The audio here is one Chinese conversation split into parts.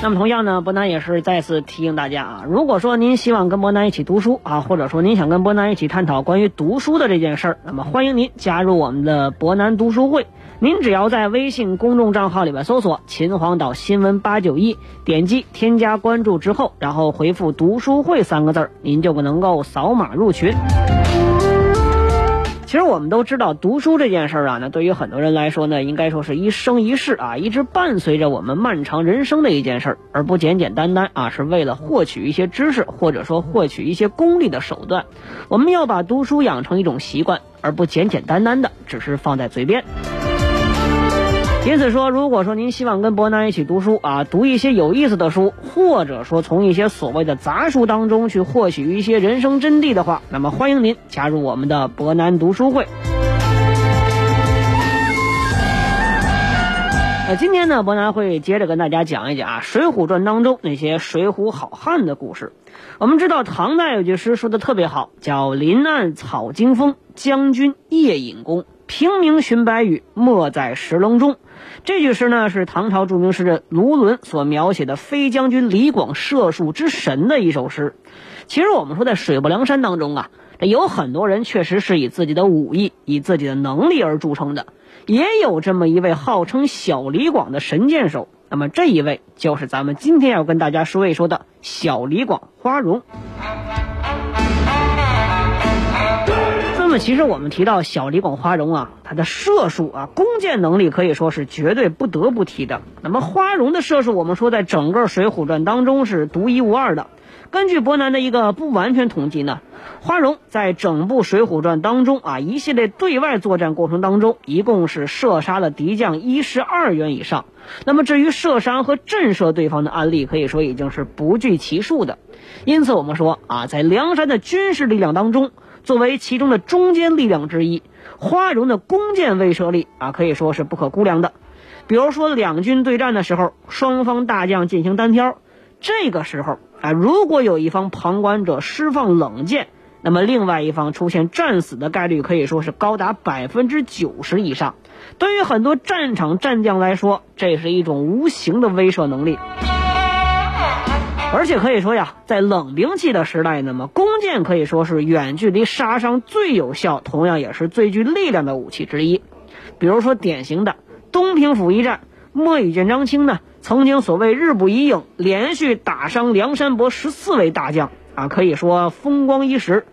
那么同样呢，博南也是再次提醒大家啊，如果说您希望跟博南一起读书啊，或者说您想跟博南一起探讨关于读书的这件事儿，那么欢迎您加入我们的博南读书会。您只要在微信公众账号里边搜索“秦皇岛新闻八九一”，点击添加关注之后，然后回复“读书会”三个字儿，您就能够扫码入群。其实我们都知道，读书这件事儿啊，那对于很多人来说呢，应该说是一生一世啊，一直伴随着我们漫长人生的一件事儿，而不简简单单啊，是为了获取一些知识或者说获取一些功利的手段。我们要把读书养成一种习惯，而不简简单单的只是放在嘴边。因此说，如果说您希望跟伯南一起读书啊，读一些有意思的书，或者说从一些所谓的杂书当中去获取一些人生真谛的话，那么欢迎您加入我们的伯南读书会。那，今天呢，伯南会接着跟大家讲一讲啊，《水浒传》当中那些水浒好汉的故事。我们知道唐代有句诗说的特别好，叫“临岸草惊风，将军夜引弓。平明寻白羽，没在石棱中。”这句诗呢，是唐朝著名诗人卢纶所描写的飞将军李广射术之神的一首诗。其实我们说，在水泊梁山当中啊，有很多人确实是以自己的武艺、以自己的能力而著称的，也有这么一位号称小李广的神箭手。那么这一位就是咱们今天要跟大家说一说的小李广花荣。其实我们提到小李广花荣啊，他的射术啊、弓箭能力可以说是绝对不得不提的。那么，花荣的射术，我们说在整个《水浒传》当中是独一无二的。根据伯南的一个不完全统计呢，花荣在整部《水浒传》当中啊，一系列对外作战过程当中，一共是射杀了敌将一十二员以上。那么，至于射杀和震慑对方的案例，可以说已经是不计其数的。因此，我们说啊，在梁山的军事力量当中。作为其中的中坚力量之一，花荣的弓箭威慑力啊，可以说是不可估量的。比如说两军对战的时候，双方大将进行单挑，这个时候啊，如果有一方旁观者施放冷箭，那么另外一方出现战死的概率可以说是高达百分之九十以上。对于很多战场战将来说，这是一种无形的威慑能力。而且可以说呀，在冷兵器的时代，那么弓箭可以说是远距离杀伤最有效，同样也是最具力量的武器之一。比如说典型的东平府一战，莫羽见张青呢，曾经所谓日不一影，连续打伤梁山伯十四位大将啊，可以说风光一时。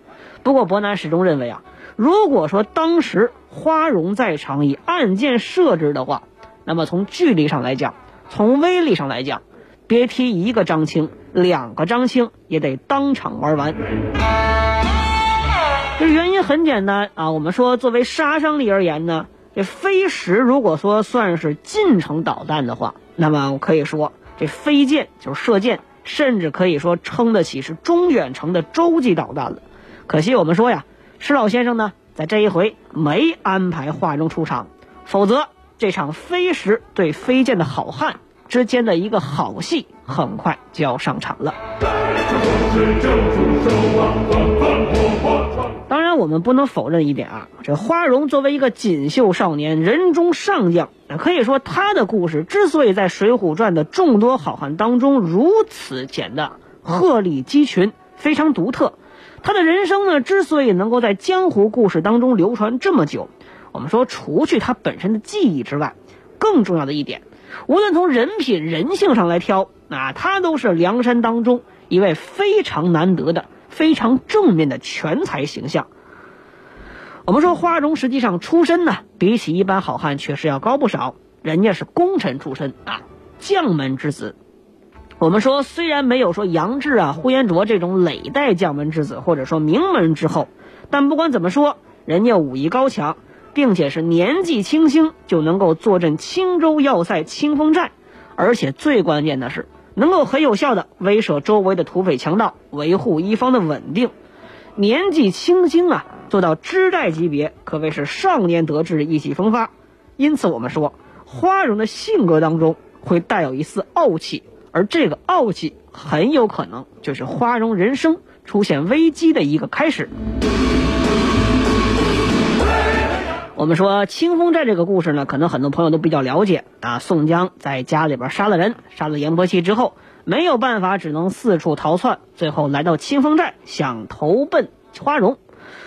不过伯南始终认为啊，如果说当时花荣在场以暗箭射之的话，那么从距离上来讲，从威力上来讲，别提一个张青。两个张青也得当场玩完，这原因很简单啊。我们说，作为杀伤力而言呢，这飞石如果说算是近程导弹的话，那么我可以说这飞箭就是射箭，甚至可以说称得起是中远程的洲际导弹了。可惜我们说呀，施老先生呢，在这一回没安排华中出场，否则这场飞石对飞剑的好汉。之间的一个好戏很快就要上场了。当然，我们不能否认一点啊，这花荣作为一个锦绣少年，人中上将，可以说他的故事之所以在《水浒传》的众多好汉当中如此简单、鹤立鸡群，非常独特。他的人生呢，之所以能够在江湖故事当中流传这么久，我们说除去他本身的技艺之外，更重要的一点。无论从人品、人性上来挑，啊，他都是梁山当中一位非常难得的、非常正面的全才形象。我们说花荣实际上出身呢，比起一般好汉确实要高不少。人家是功臣出身啊，将门之子。我们说虽然没有说杨志啊、呼延灼这种累代将门之子，或者说名门之后，但不管怎么说，人家武艺高强。并且是年纪轻轻就能够坐镇青州要塞清风寨，而且最关键的是能够很有效的威慑周围的土匪强盗，维护一方的稳定。年纪轻轻啊，做到知寨级别，可谓是少年得志，意气风发。因此，我们说花荣的性格当中会带有一丝傲气，而这个傲气很有可能就是花荣人生出现危机的一个开始。我们说清风寨这个故事呢，可能很多朋友都比较了解啊。宋江在家里边杀了人，杀了阎婆惜之后，没有办法，只能四处逃窜，最后来到清风寨，想投奔花荣。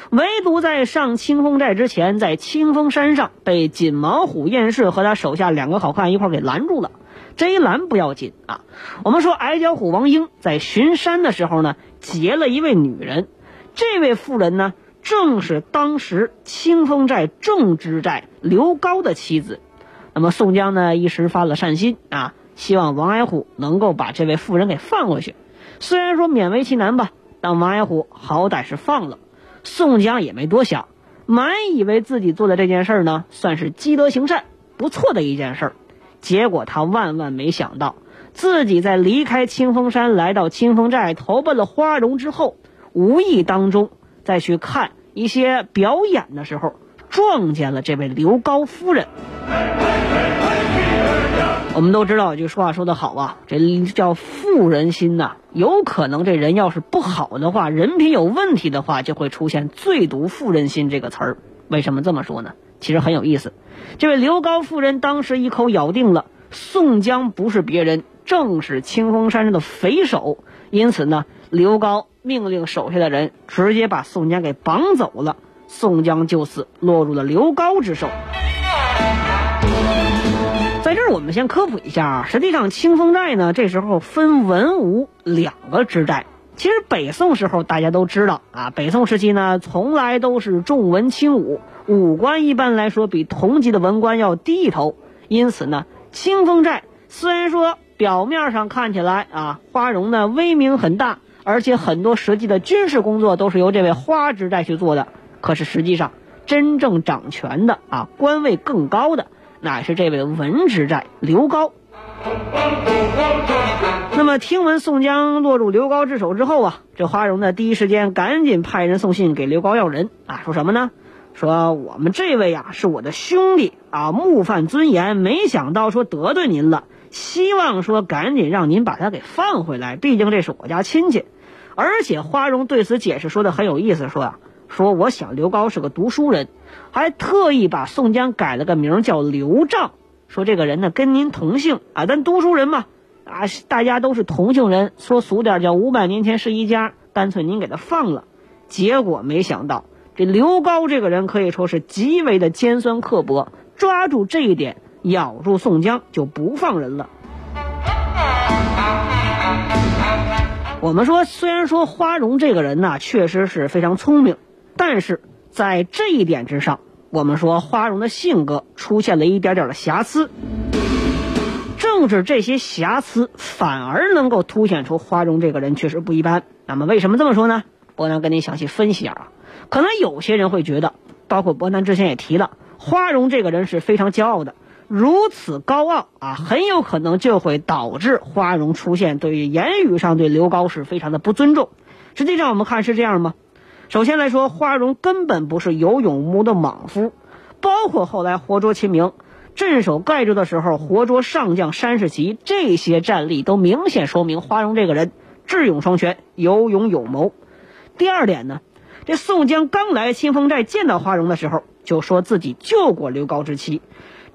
唯独在上清风寨之前，在清风山上被锦毛虎燕氏和他手下两个好汉一块给拦住了。这一拦不要紧啊，我们说矮脚虎王英在巡山的时候呢，劫了一位女人，这位妇人呢。正是当时清风寨正知寨刘高的妻子，那么宋江呢一时发了善心啊，希望王矮虎能够把这位妇人给放回去。虽然说勉为其难吧，但王矮虎好歹是放了。宋江也没多想，满以为自己做的这件事呢算是积德行善，不错的一件事。结果他万万没想到，自己在离开清风山来到清风寨投奔了花荣之后，无意当中。再去看一些表演的时候，撞见了这位刘高夫人。我们都知道，有句说话说得好啊，这叫妇人心呐。有可能这人要是不好的话，人品有问题的话，就会出现“最毒妇人心”这个词儿。为什么这么说呢？其实很有意思。这位刘高夫人当时一口咬定了宋江不是别人，正是清风山上的匪首。因此呢，刘高。命令手下的人直接把宋江给绑走了，宋江就此落入了刘高之手。在这儿，我们先科普一下啊，实际上清风寨呢，这时候分文武两个支寨。其实北宋时候大家都知道啊，北宋时期呢，从来都是重文轻武，武官一般来说比同级的文官要低一头。因此呢，清风寨虽然说表面上看起来啊，花荣呢威名很大。而且很多实际的军事工作都是由这位花支寨去做的，可是实际上真正掌权的啊，官位更高的乃是这位文支寨刘高。那么听闻宋江落入刘高之手之后啊，这花荣呢第一时间赶紧派人送信给刘高要人啊，说什么呢？说我们这位啊是我的兄弟啊，目犯尊严，没想到说得罪您了，希望说赶紧让您把他给放回来，毕竟这是我家亲戚。而且花荣对此解释说的很有意思，说啊，说我想刘高是个读书人，还特意把宋江改了个名叫刘丈，说这个人呢跟您同姓啊，但读书人嘛，啊，大家都是同姓人，说俗点叫五百年前是一家，干脆您给他放了。结果没想到这刘高这个人可以说是极为的尖酸刻薄，抓住这一点咬住宋江就不放人了。我们说，虽然说花荣这个人呢，确实是非常聪明，但是在这一点之上，我们说花荣的性格出现了一点点的瑕疵。正是这些瑕疵，反而能够凸显出花荣这个人确实不一般。那么为什么这么说呢？伯南跟您详细分析一下啊。可能有些人会觉得，包括伯南之前也提了，花荣这个人是非常骄傲的。如此高傲啊，很有可能就会导致花荣出现对于言语上对刘高是非常的不尊重。实际上，我们看是这样吗？首先来说，花荣根本不是有勇无谋的莽夫，包括后来活捉秦明、镇守盖州的时候活捉上将山世奇，这些战例都明显说明花荣这个人智勇双全、有勇有谋。第二点呢，这宋江刚来清风寨见到花荣的时候，就说自己救过刘高之妻。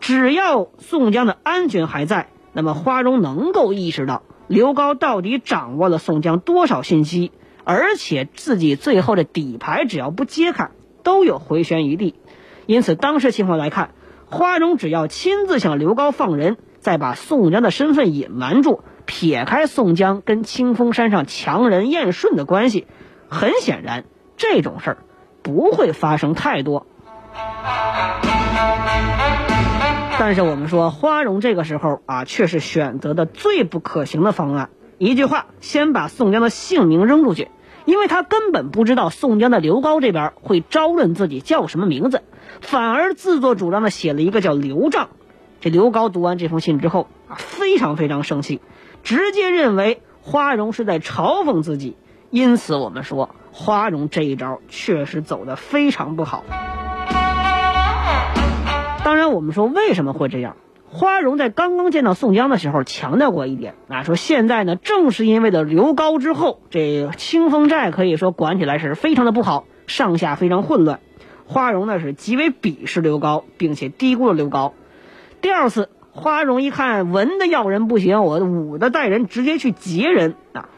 只要宋江的安全还在，那么花荣能够意识到刘高到底掌握了宋江多少信息，而且自己最后的底牌只要不揭开，都有回旋余地。因此，当时情况来看，花荣只要亲自向刘高放人，再把宋江的身份隐瞒住，撇开宋江跟清风山上强人燕顺的关系，很显然这种事儿不会发生太多。但是我们说，花荣这个时候啊，却是选择的最不可行的方案。一句话，先把宋江的姓名扔出去，因为他根本不知道宋江的刘高这边会招认自己叫什么名字，反而自作主张的写了一个叫刘丈。这刘高读完这封信之后啊，非常非常生气，直接认为花荣是在嘲讽自己。因此，我们说，花荣这一招确实走得非常不好。当然，我们说为什么会这样？花荣在刚刚见到宋江的时候强调过一点啊，说现在呢，正是因为的刘高之后，这清风寨可以说管起来是非常的不好，上下非常混乱。花荣呢是极为鄙视刘高，并且低估了刘高。第二次，花荣一看文的要人不行，我武的带人，直接去劫人啊。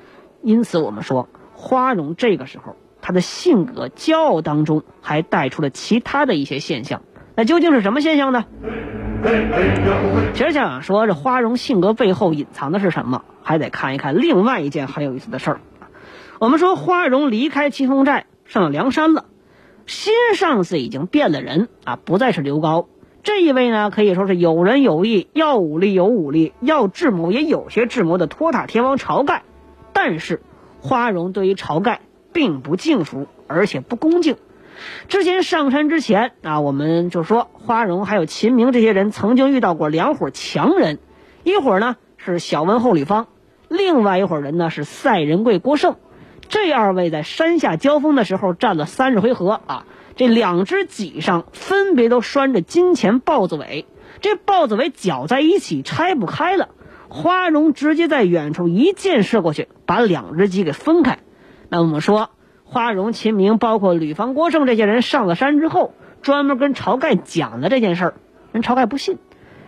因此，我们说花荣这个时候他的性格骄傲当中还带出了其他的一些现象。那究竟是什么现象呢？其实想说这花荣性格背后隐藏的是什么，还得看一看另外一件很有意思的事儿。我们说花荣离开清风寨上了梁山了，新上司已经变了人啊，不再是刘高。这一位呢，可以说是有人有义，要武力有武力，要智谋也有些智谋的托塔天王晁盖。但是花荣对于晁盖并不敬服，而且不恭敬。之前上山之前啊，我们就说花荣还有秦明这些人曾经遇到过两伙强人，一伙呢是小文后吕方，另外一伙人呢是赛仁贵郭盛。这二位在山下交锋的时候战了三十回合啊，这两只戟上分别都拴着金钱豹子尾，这豹子尾绞在一起拆不开了。花荣直接在远处一箭射过去，把两只戟给分开。那我们说。花荣、秦明，包括吕方、郭盛这些人上了山之后，专门跟晁盖讲了这件事儿。人晁盖不信，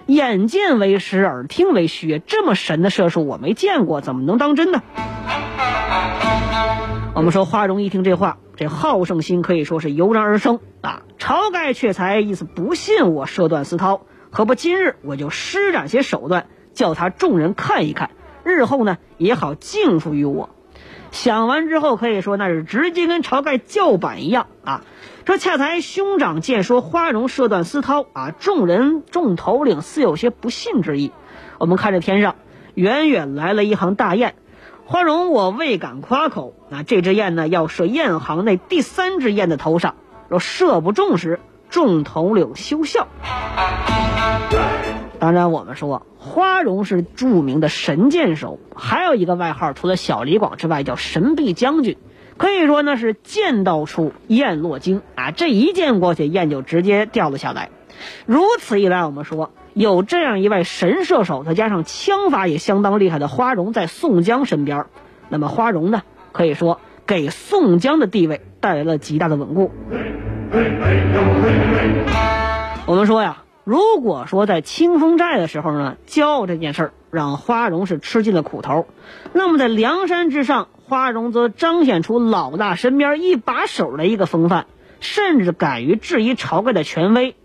眼见为实，耳听为虚，这么神的射术我没见过，怎么能当真呢？我们说花荣一听这话，这好胜心可以说是油然而生啊！晁盖却才意思不信我射断丝绦，何不今日我就施展些手段，叫他众人看一看，日后呢也好敬服于我。想完之后，可以说那是直接跟晁盖叫板一样啊！说恰才兄长见说花荣射断丝绦啊，众人众头领似有些不信之意。我们看着天上远远来了一行大雁，花荣我未敢夸口啊，这只雁呢要射雁行内第三只雁的头上，若射不中时，众头领休笑。当然，我们说花荣是著名的神箭手，还有一个外号，除了小李广之外，叫神臂将军。可以说呢是箭到处雁落惊啊！这一箭过去，雁就直接掉了下来。如此一来，我们说有这样一位神射手，再加上枪法也相当厉害的花荣在宋江身边，那么花荣呢，可以说给宋江的地位带来了极大的稳固。我们说呀。如果说在清风寨的时候呢，骄傲这件事儿让花荣是吃尽了苦头，那么在梁山之上，花荣则彰显出老大身边一把手的一个风范，甚至敢于质疑晁盖的权威。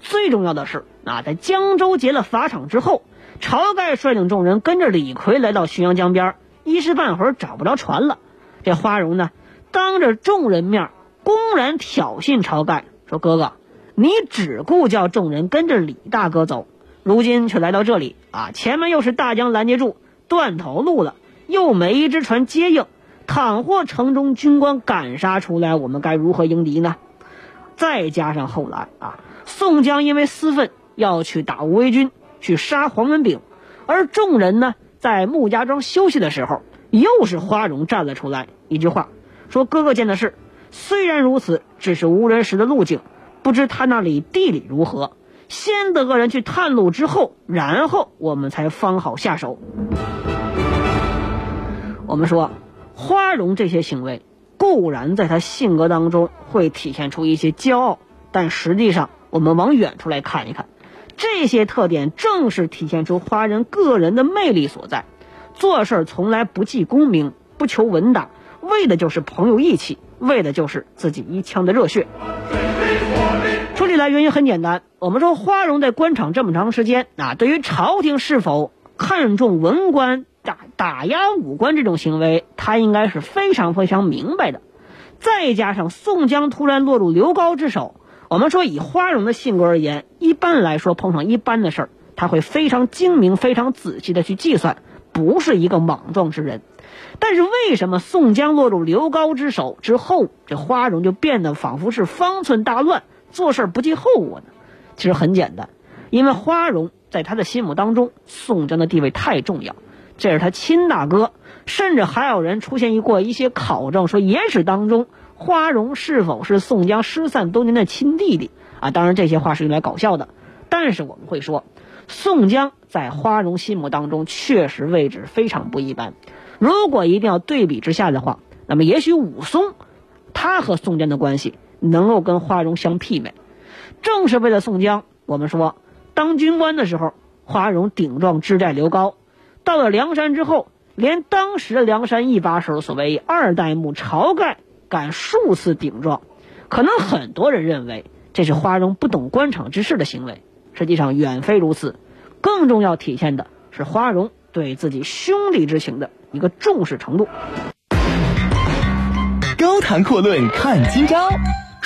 最重要的是，啊，在江州劫了法场之后，晁盖率领众人跟着李逵来到浔阳江边，一时半会儿找不着船了。这花荣呢，当着众人面公然挑衅晁盖，说：“哥哥。”你只顾叫众人跟着李大哥走，如今却来到这里啊！前面又是大江拦截住，断头路了，又没一只船接应。倘或城中军官赶杀出来，我们该如何迎敌呢？再加上后来啊，宋江因为私愤要去打吴为军，去杀黄文炳，而众人呢在穆家庄休息的时候，又是花荣站了出来，一句话说：“哥哥见的事，虽然如此，只是无人识的路径。”不知他那里地理如何？先得个人去探路之后，然后我们才方好下手。我们说，花荣这些行为固然在他性格当中会体现出一些骄傲，但实际上我们往远处来看一看，这些特点正是体现出花人个人的魅力所在。做事从来不计功名，不求文达，为的就是朋友义气，为的就是自己一腔的热血。来原因很简单，我们说花荣在官场这么长时间啊，对于朝廷是否看重文官打打压武官这种行为，他应该是非常非常明白的。再加上宋江突然落入刘高之手，我们说以花荣的性格而言，一般来说碰上一般的事儿，他会非常精明、非常仔细的去计算，不是一个莽撞之人。但是为什么宋江落入刘高之手之后，这花荣就变得仿佛是方寸大乱？做事不计后果呢？其实很简单，因为花荣在他的心目当中，宋江的地位太重要，这是他亲大哥，甚至还有人出现过一些考证，说野史当中花荣是否是宋江失散多年的亲弟弟啊？当然这些话是用来搞笑的，但是我们会说，宋江在花荣心目当中确实位置非常不一般。如果一定要对比之下的话，那么也许武松，他和宋江的关系能够跟花荣相媲美。正是为了宋江，我们说当军官的时候，花荣顶撞知寨刘高。到了梁山之后，连当时的梁山一把手所谓二代目晁盖敢数次顶撞，可能很多人认为这是花荣不懂官场之事的行为，实际上远非如此。更重要体现的是花荣对自己兄弟之情的一个重视程度。高谈阔论看今朝，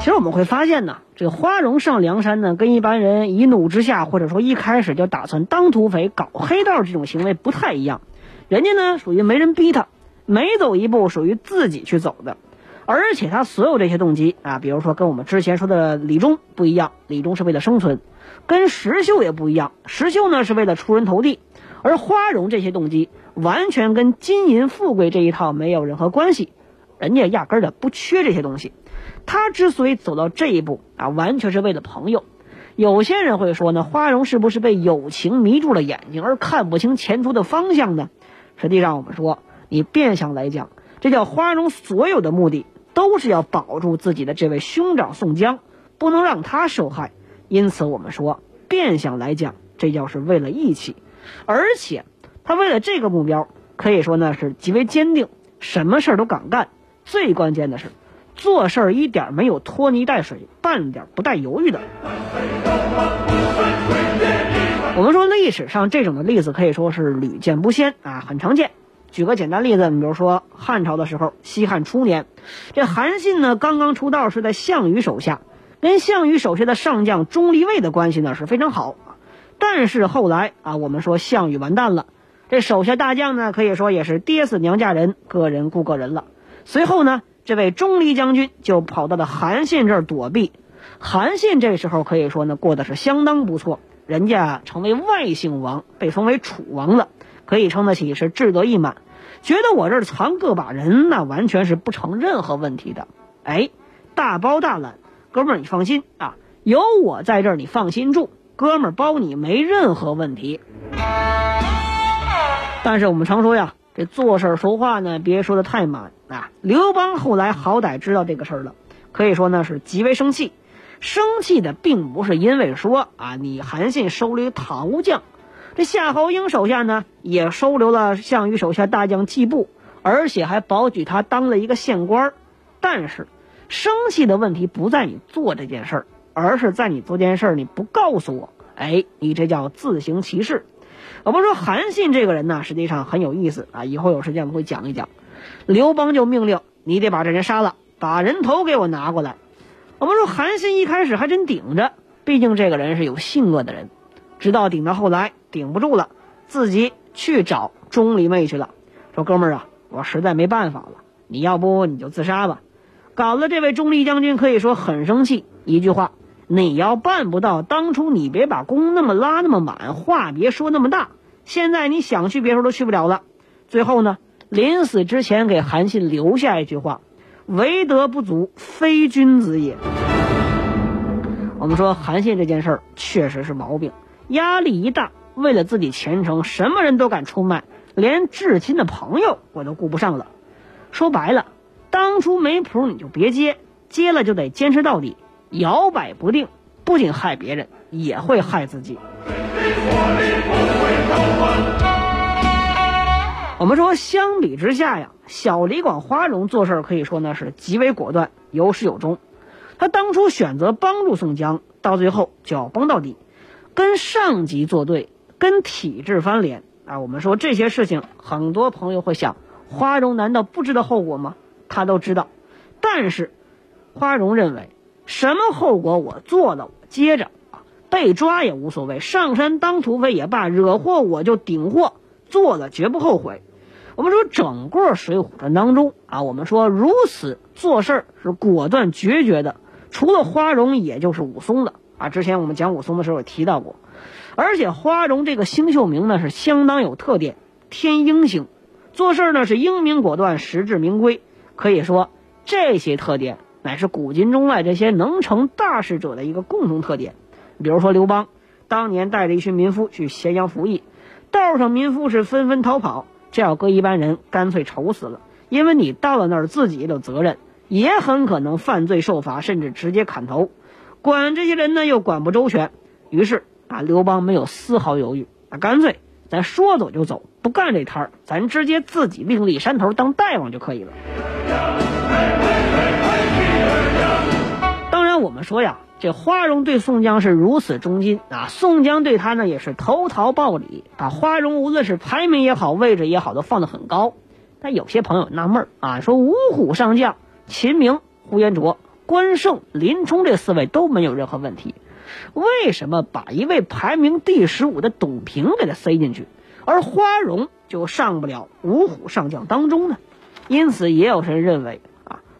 其实我们会发现呢，这个花荣上梁山呢，跟一般人一怒之下，或者说一开始就打算当土匪、搞黑道这种行为不太一样。人家呢，属于没人逼他。每走一步属于自己去走的，而且他所有这些动机啊，比如说跟我们之前说的李忠不一样，李忠是为了生存；跟石秀也不一样，石秀呢是为了出人头地。而花荣这些动机完全跟金银富贵这一套没有任何关系，人家压根儿的不缺这些东西。他之所以走到这一步啊，完全是为了朋友。有些人会说呢，花荣是不是被友情迷住了眼睛，而看不清前途的方向呢？实际上，我们说。你变相来讲，这叫花荣所有的目的都是要保住自己的这位兄长宋江，不能让他受害。因此，我们说变相来讲，这叫是为了义气，而且他为了这个目标，可以说呢是极为坚定，什么事儿都敢干。最关键的是，做事儿一点没有拖泥带水，半点不带犹豫的。我们说历史上这种的例子可以说是屡见不鲜啊，很常见。举个简单例子，你比如说汉朝的时候，西汉初年，这韩信呢刚刚出道，是在项羽手下，跟项羽手下的上将钟离昧的关系呢是非常好。但是后来啊，我们说项羽完蛋了，这手下大将呢可以说也是爹死娘嫁人，个人顾个人了。随后呢，这位钟离将军就跑到了韩信这儿躲避。韩信这时候可以说呢过得是相当不错，人家成为外姓王，被封为楚王了。可以称得起是志得意满，觉得我这儿藏个把人，那完全是不成任何问题的。哎，大包大揽，哥们儿你放心啊，有我在这儿，你放心住，哥们儿包你没任何问题。但是我们常说呀，这做事说话呢，别说的太满啊。刘邦后来好歹知道这个事儿了，可以说呢是极为生气，生气的并不是因为说啊你韩信收留陶将。这夏侯婴手下呢，也收留了项羽手下大将季布，而且还保举他当了一个县官。但是，生气的问题不在你做这件事儿，而是在你做件事儿你不告诉我。哎，你这叫自行其事。我们说韩信这个人呢，实际上很有意思啊。以后有时间我们会讲一讲。刘邦就命令你得把这人杀了，把人头给我拿过来。我们说韩信一开始还真顶着，毕竟这个人是有性恶的人。直到顶到后来顶不住了，自己去找钟离昧去了，说：“哥们儿啊，我实在没办法了，你要不你就自杀吧。”搞得这位钟离将军可以说很生气，一句话：“你要办不到，当初你别把弓那么拉那么满，话别说那么大。现在你想去别处都去不了了。”最后呢，临死之前给韩信留下一句话：“为德不足，非君子也。”我们说韩信这件事儿确实是毛病。压力一大，为了自己前程，什么人都敢出卖，连至亲的朋友我都顾不上了。说白了，当初没谱你就别接，接了就得坚持到底。摇摆不定，不仅害别人，也会害自己。我们说，相比之下呀，小李广花荣做事可以说呢是极为果断，有始有终。他当初选择帮助宋江，到最后就要帮到底。跟上级作对，跟体制翻脸啊！我们说这些事情，很多朋友会想，花荣难道不知道后果吗？他都知道。但是，花荣认为，什么后果我做了，接着，被抓也无所谓，上山当土匪也罢，惹祸我就顶祸，做了绝不后悔。我们说整个《水浒传》当中啊，我们说如此做事儿是果断决绝的，除了花荣，也就是武松了啊。之前我们讲武松的时候也提到过，而且花荣这个星宿名呢是相当有特点，天鹰星，做事呢是英明果断，实至名归，可以说。这些特点乃是古今中外这些能成大事者的一个共同特点。比如说刘邦，当年带着一群民夫去咸阳服役，道上民夫是纷纷逃跑，这要搁一般人，干脆愁死了。因为你到了那儿，自己有责任，也很可能犯罪受罚，甚至直接砍头。管这些人呢，又管不周全。于是啊，刘邦没有丝毫犹豫，啊，干脆咱说走就走，不干这摊儿，咱直接自己另立山头当大王就可以了。当然，我们说呀，这花荣对宋江是如此忠心啊，宋江对他呢也是投桃报李，把花荣无论是排名也好，位置也好，都放得很高。但有些朋友纳闷啊，说五虎上将秦明、呼延灼、关胜、林冲这四位都没有任何问题，为什么把一位排名第十五的董平给他塞进去，而花荣就上不了五虎上将当中呢？因此，也有人认为，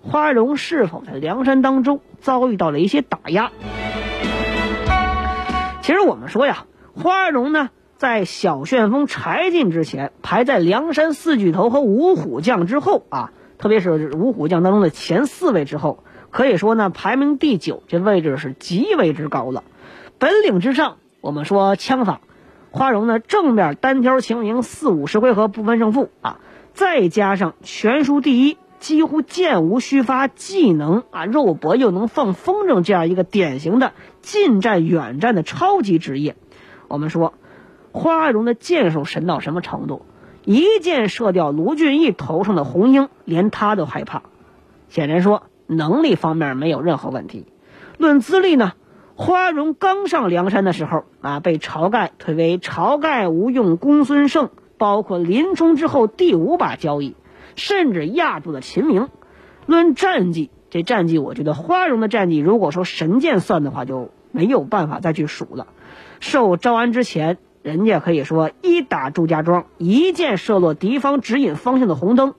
花荣是否在梁山当中遭遇到了一些打压？其实我们说呀，花荣呢，在小旋风柴进之前，排在梁山四巨头和五虎将之后啊，特别是五虎将当中的前四位之后，可以说呢，排名第九，这位置是极为之高了。本领之上，我们说枪法，花荣呢正面单挑秦明四五十回合不分胜负啊。再加上全书第一，几乎箭无虚发，技能啊肉搏又能放风筝，这样一个典型的近战远战的超级职业。我们说，花荣的箭术神到什么程度？一箭射掉卢俊义头上的红缨，连他都害怕。显然说，能力方面没有任何问题。论资历呢，花荣刚上梁山的时候啊，被晁盖推为晁盖吴用公孙胜。包括林冲之后第五把交椅，甚至压住了秦明。论战绩，这战绩我觉得花荣的战绩，如果说神剑算的话，就没有办法再去数了。受招安之前，人家可以说一打祝家庄，一箭射落敌方指引方向的红灯；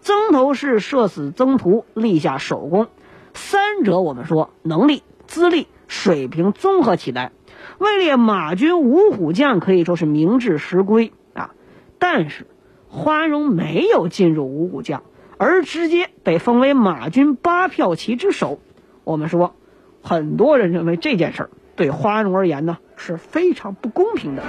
曾头市射死曾屠，立下首功。三者我们说能力、资历、水平综合起来，位列马军五虎将，可以说是名至实归啊。但是，花荣没有进入五虎将，而直接被封为马军八票旗之首。我们说，很多人认为这件事儿对花荣而言呢是非常不公平的。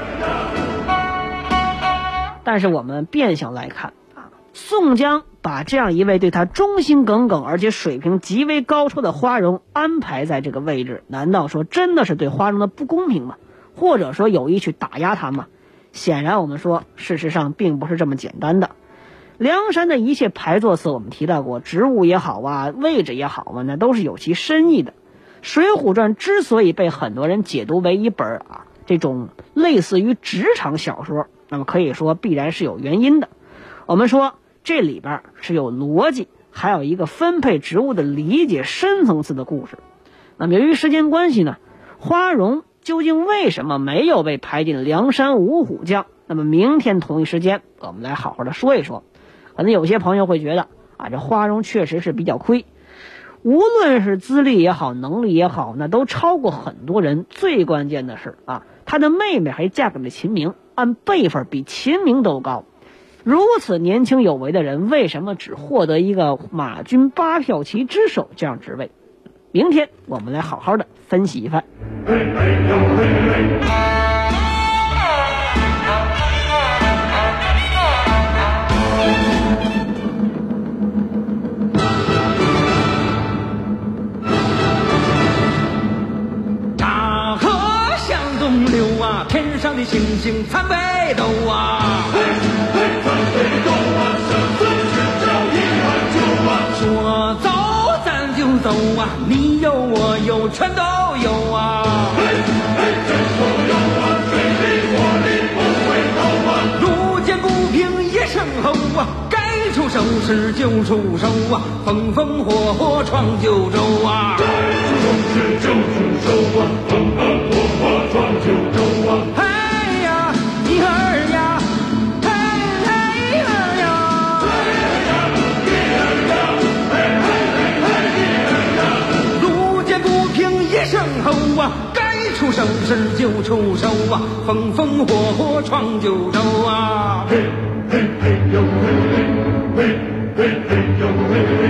但是我们变相来看啊，宋江把这样一位对他忠心耿耿而且水平极为高超的花荣安排在这个位置，难道说真的是对花荣的不公平吗？或者说有意去打压他吗？显然，我们说，事实上并不是这么简单的。梁山的一切排座次，我们提到过，职务也好啊，位置也好啊，那都是有其深意的。《水浒传》之所以被很多人解读为一本啊这种类似于职场小说，那么可以说必然是有原因的。我们说这里边是有逻辑，还有一个分配职务的理解深层次的故事。那么由于时间关系呢，花荣。究竟为什么没有被排进梁山五虎将？那么明天同一时间，我们来好好的说一说。可能有些朋友会觉得啊，这花荣确实是比较亏，无论是资历也好，能力也好，那都超过很多人。最关键的是啊，他的妹妹还嫁给了秦明，按辈分比秦明都高。如此年轻有为的人，为什么只获得一个马军八票旗之首这样职位？明天我们来好好的分析一番。大河向东流啊，天上的星星参北斗啊。说走，你有我有全都有啊。路见不平一声吼啊，该出。手势就出手啊，风风火火闯九州啊！该出手时就出手啊，风风火火闯九州该出手时就出手啊，风风火火闯九州啊！嘿嘿嘿呦嘿嘿，嘿嘿嘿呦嘿嘿。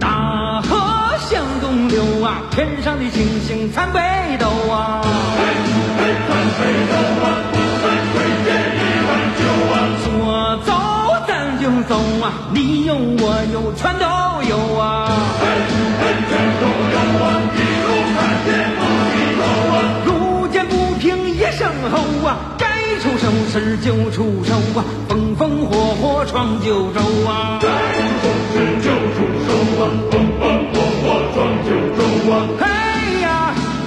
大河向东流啊，天上的星星参北出手时就出手啊，风风火火闯九州啊！是就出手啊，风风火火闯九州啊！嘿呀，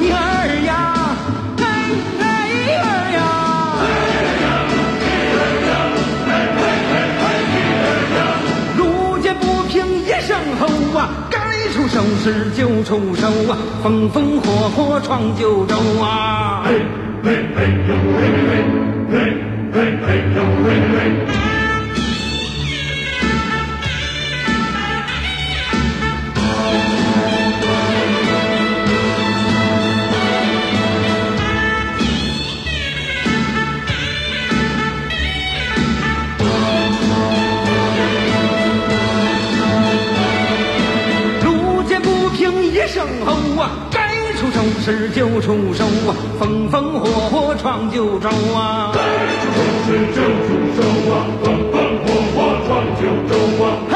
一儿呀，嘿嘿一儿呀，路见不平一声吼啊，该出手时就出手啊，风风火火闯九州啊！嘿嘿嘿呦嘿嘿，嘿嘿嘿呦嘿嘿。路见不平一声吼啊，出手时就出手啊，风风火火闯九州啊！该出手时就出手啊，风风火火闯九州啊！